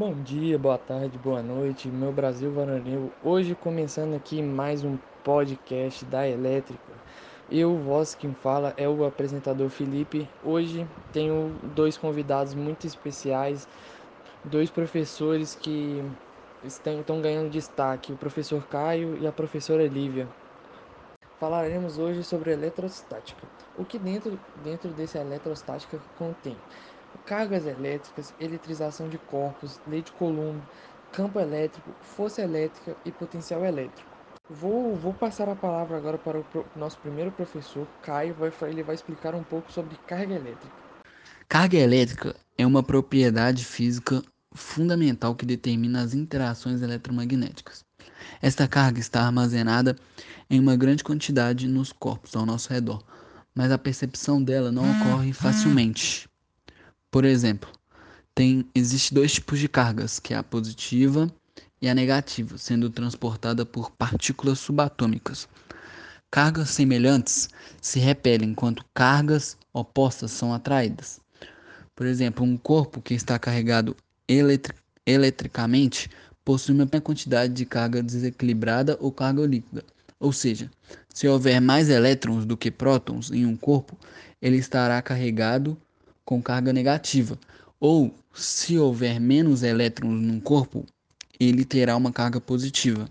Bom dia, boa tarde, boa noite, meu Brasil varonil. Hoje começando aqui mais um podcast da Elétrica. Eu, voz quem fala, é o apresentador Felipe. Hoje tenho dois convidados muito especiais, dois professores que estão, ganhando destaque, o professor Caio e a professora Lívia. Falaremos hoje sobre eletrostática. O que dentro, dentro desse eletrostática contém? Cargas elétricas, eletrização de corpos, lei de Coulomb, campo elétrico, força elétrica e potencial elétrico. Vou, vou passar a palavra agora para o pro, nosso primeiro professor, Caio, vai, ele vai explicar um pouco sobre carga elétrica. Carga elétrica é uma propriedade física fundamental que determina as interações eletromagnéticas. Esta carga está armazenada em uma grande quantidade nos corpos ao nosso redor, mas a percepção dela não ocorre facilmente. Por exemplo, tem existe dois tipos de cargas, que é a positiva e a negativa, sendo transportada por partículas subatômicas. Cargas semelhantes se repelem enquanto cargas opostas são atraídas. Por exemplo, um corpo que está carregado eletri eletricamente possui uma quantidade de carga desequilibrada ou carga líquida. Ou seja, se houver mais elétrons do que prótons em um corpo, ele estará carregado com carga negativa, ou se houver menos elétrons num corpo, ele terá uma carga positiva.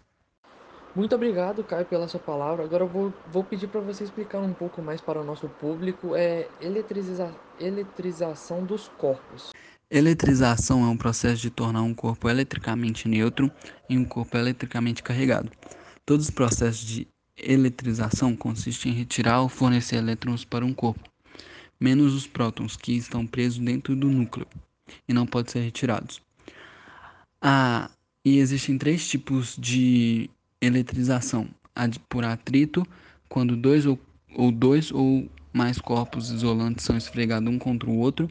Muito obrigado, Caio, pela sua palavra. Agora eu vou, vou pedir para você explicar um pouco mais para o nosso público é eletriza, eletrização dos corpos. Eletrização é um processo de tornar um corpo eletricamente neutro em um corpo eletricamente carregado. Todos os processos de eletrização consistem em retirar ou fornecer elétrons para um corpo menos os prótons que estão presos dentro do núcleo e não podem ser retirados. Ah, e existem três tipos de eletrização: a de, por atrito, quando dois ou, ou dois ou mais corpos isolantes são esfregados um contra o outro,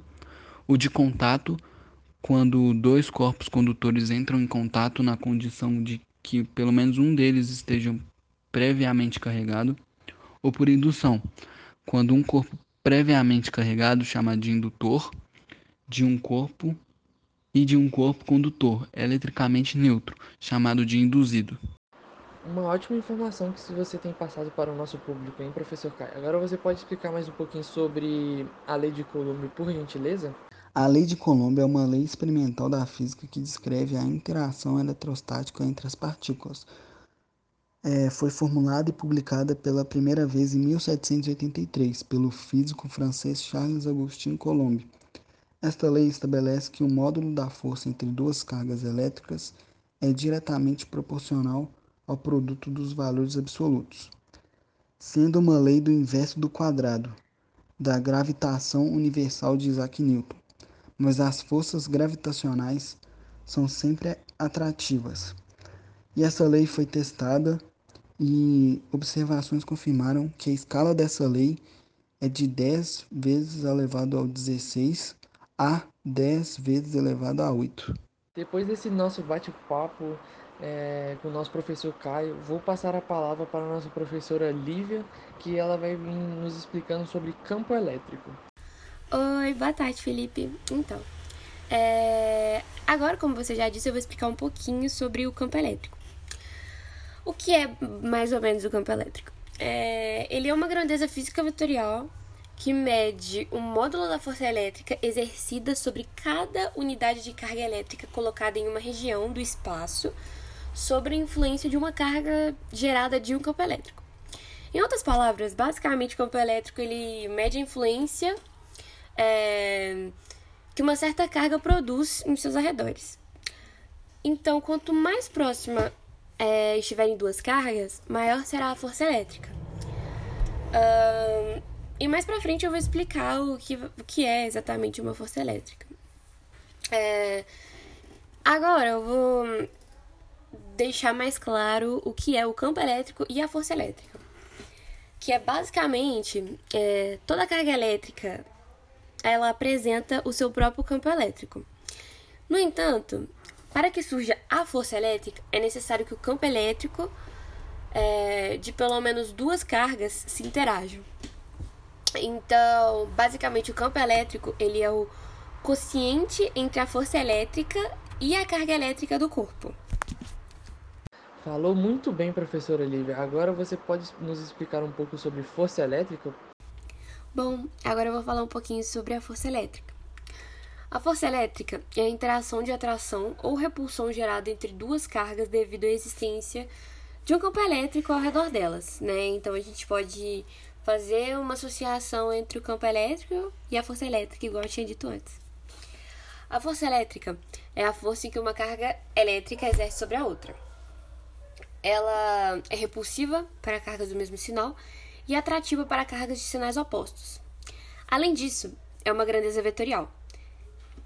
o de contato, quando dois corpos condutores entram em contato na condição de que pelo menos um deles esteja previamente carregado, ou por indução, quando um corpo previamente carregado, chamado de indutor, de um corpo e de um corpo condutor eletricamente neutro, chamado de induzido. Uma ótima informação que você tem passado para o nosso público, hein, professor Caio? Agora você pode explicar mais um pouquinho sobre a lei de Coulomb, por gentileza? A lei de Coulomb é uma lei experimental da física que descreve a interação eletrostática entre as partículas é, foi formulada e publicada pela primeira vez em 1783 pelo físico francês Charles Augustin Coulomb. Esta lei estabelece que o módulo da força entre duas cargas elétricas é diretamente proporcional ao produto dos valores absolutos, sendo uma lei do inverso do quadrado da gravitação universal de Isaac Newton. Mas as forças gravitacionais são sempre atrativas. E essa lei foi testada e observações confirmaram que a escala dessa lei é de 10 vezes elevado ao 16 a 10 vezes elevado a 8. Depois desse nosso bate-papo é, com o nosso professor Caio, vou passar a palavra para a nossa professora Lívia, que ela vai vir nos explicando sobre campo elétrico. Oi, boa tarde, Felipe. Então, é... agora, como você já disse, eu vou explicar um pouquinho sobre o campo elétrico. O que é mais ou menos o campo elétrico? É, ele é uma grandeza física vetorial que mede o módulo da força elétrica exercida sobre cada unidade de carga elétrica colocada em uma região do espaço sobre a influência de uma carga gerada de um campo elétrico. Em outras palavras, basicamente o campo elétrico ele mede a influência é, que uma certa carga produz em seus arredores. Então, quanto mais próxima é, duas cargas, maior será a força elétrica. Um, e mais pra frente eu vou explicar o que, o que é exatamente uma força elétrica. É, agora eu vou deixar mais claro o que é o campo elétrico e a força elétrica. Que é basicamente é, toda carga elétrica ela apresenta o seu próprio campo elétrico. No entanto, para que surja a força elétrica, é necessário que o campo elétrico é, de pelo menos duas cargas se interajam. Então, basicamente, o campo elétrico ele é o quociente entre a força elétrica e a carga elétrica do corpo. Falou muito bem, professora Lívia. Agora você pode nos explicar um pouco sobre força elétrica? Bom, agora eu vou falar um pouquinho sobre a força elétrica. A força elétrica é a interação de atração ou repulsão gerada entre duas cargas devido à existência de um campo elétrico ao redor delas, né? Então a gente pode fazer uma associação entre o campo elétrico e a força elétrica, igual eu tinha dito antes. A força elétrica é a força em que uma carga elétrica exerce sobre a outra. Ela é repulsiva para cargas do mesmo sinal e atrativa para cargas de sinais opostos. Além disso, é uma grandeza vetorial,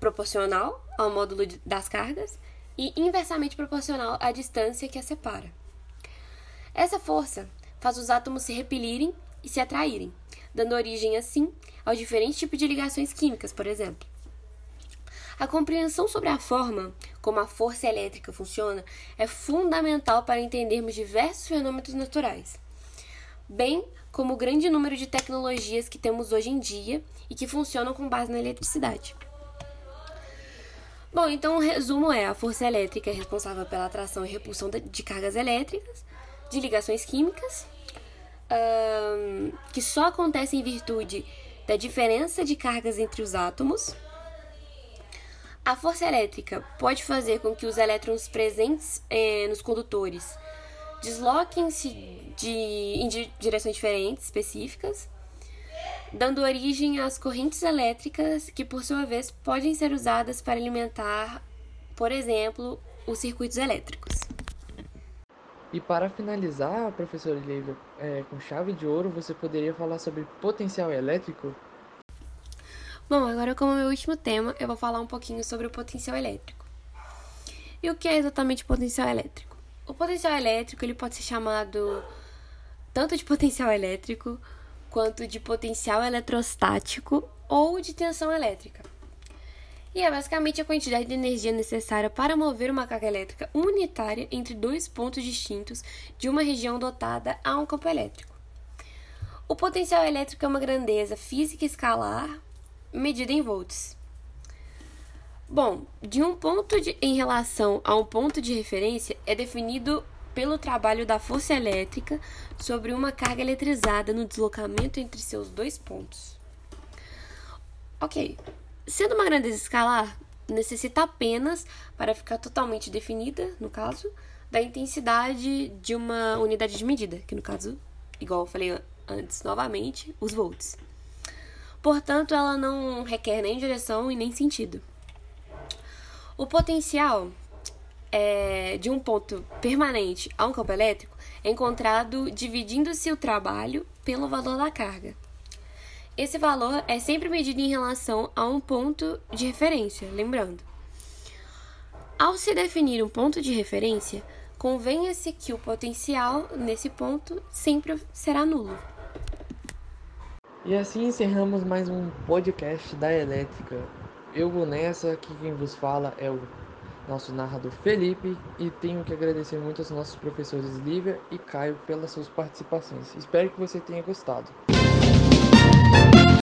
proporcional ao módulo das cargas e inversamente proporcional à distância que a separa. Essa força faz os átomos se repelirem e se atraírem, dando origem, assim, aos diferentes tipos de ligações químicas, por exemplo. A compreensão sobre a forma como a força elétrica funciona é fundamental para entendermos diversos fenômenos naturais, bem como o grande número de tecnologias que temos hoje em dia e que funcionam com base na eletricidade. Bom, então o resumo é: a força elétrica é responsável pela atração e repulsão de cargas elétricas, de ligações químicas, um, que só acontece em virtude da diferença de cargas entre os átomos. A força elétrica pode fazer com que os elétrons presentes eh, nos condutores desloquem-se de, em direções diferentes, específicas, dando origem às correntes elétricas que, por sua vez, podem ser usadas para alimentar, por exemplo, os circuitos elétricos. E para finalizar, professor Lívia, é, com chave de ouro, você poderia falar sobre potencial elétrico? Bom, agora como meu último tema, eu vou falar um pouquinho sobre o potencial elétrico. E o que é exatamente potencial elétrico? O potencial elétrico ele pode ser chamado tanto de potencial elétrico quanto de potencial eletrostático ou de tensão elétrica. E é basicamente a quantidade de energia necessária para mover uma carga elétrica unitária entre dois pontos distintos de uma região dotada a um campo elétrico. O potencial elétrico é uma grandeza física escalar medida em volts. Bom, de um ponto de, em relação a um ponto de referência é definido pelo trabalho da força elétrica sobre uma carga eletrizada no deslocamento entre seus dois pontos. Ok, sendo uma grandeza escalar, necessita apenas, para ficar totalmente definida, no caso, da intensidade de uma unidade de medida, que no caso, igual eu falei antes novamente, os volts. Portanto, ela não requer nem direção e nem sentido. O potencial é, de um ponto permanente a um campo elétrico é encontrado dividindo-se o trabalho pelo valor da carga. Esse valor é sempre medido em relação a um ponto de referência, lembrando. Ao se definir um ponto de referência, convenha-se que o potencial nesse ponto sempre será nulo. E assim encerramos mais um podcast da Elétrica. Eu vou nessa, aqui quem vos fala é o nosso narrador Felipe e tenho que agradecer muito aos nossos professores Lívia e Caio pelas suas participações. Espero que você tenha gostado.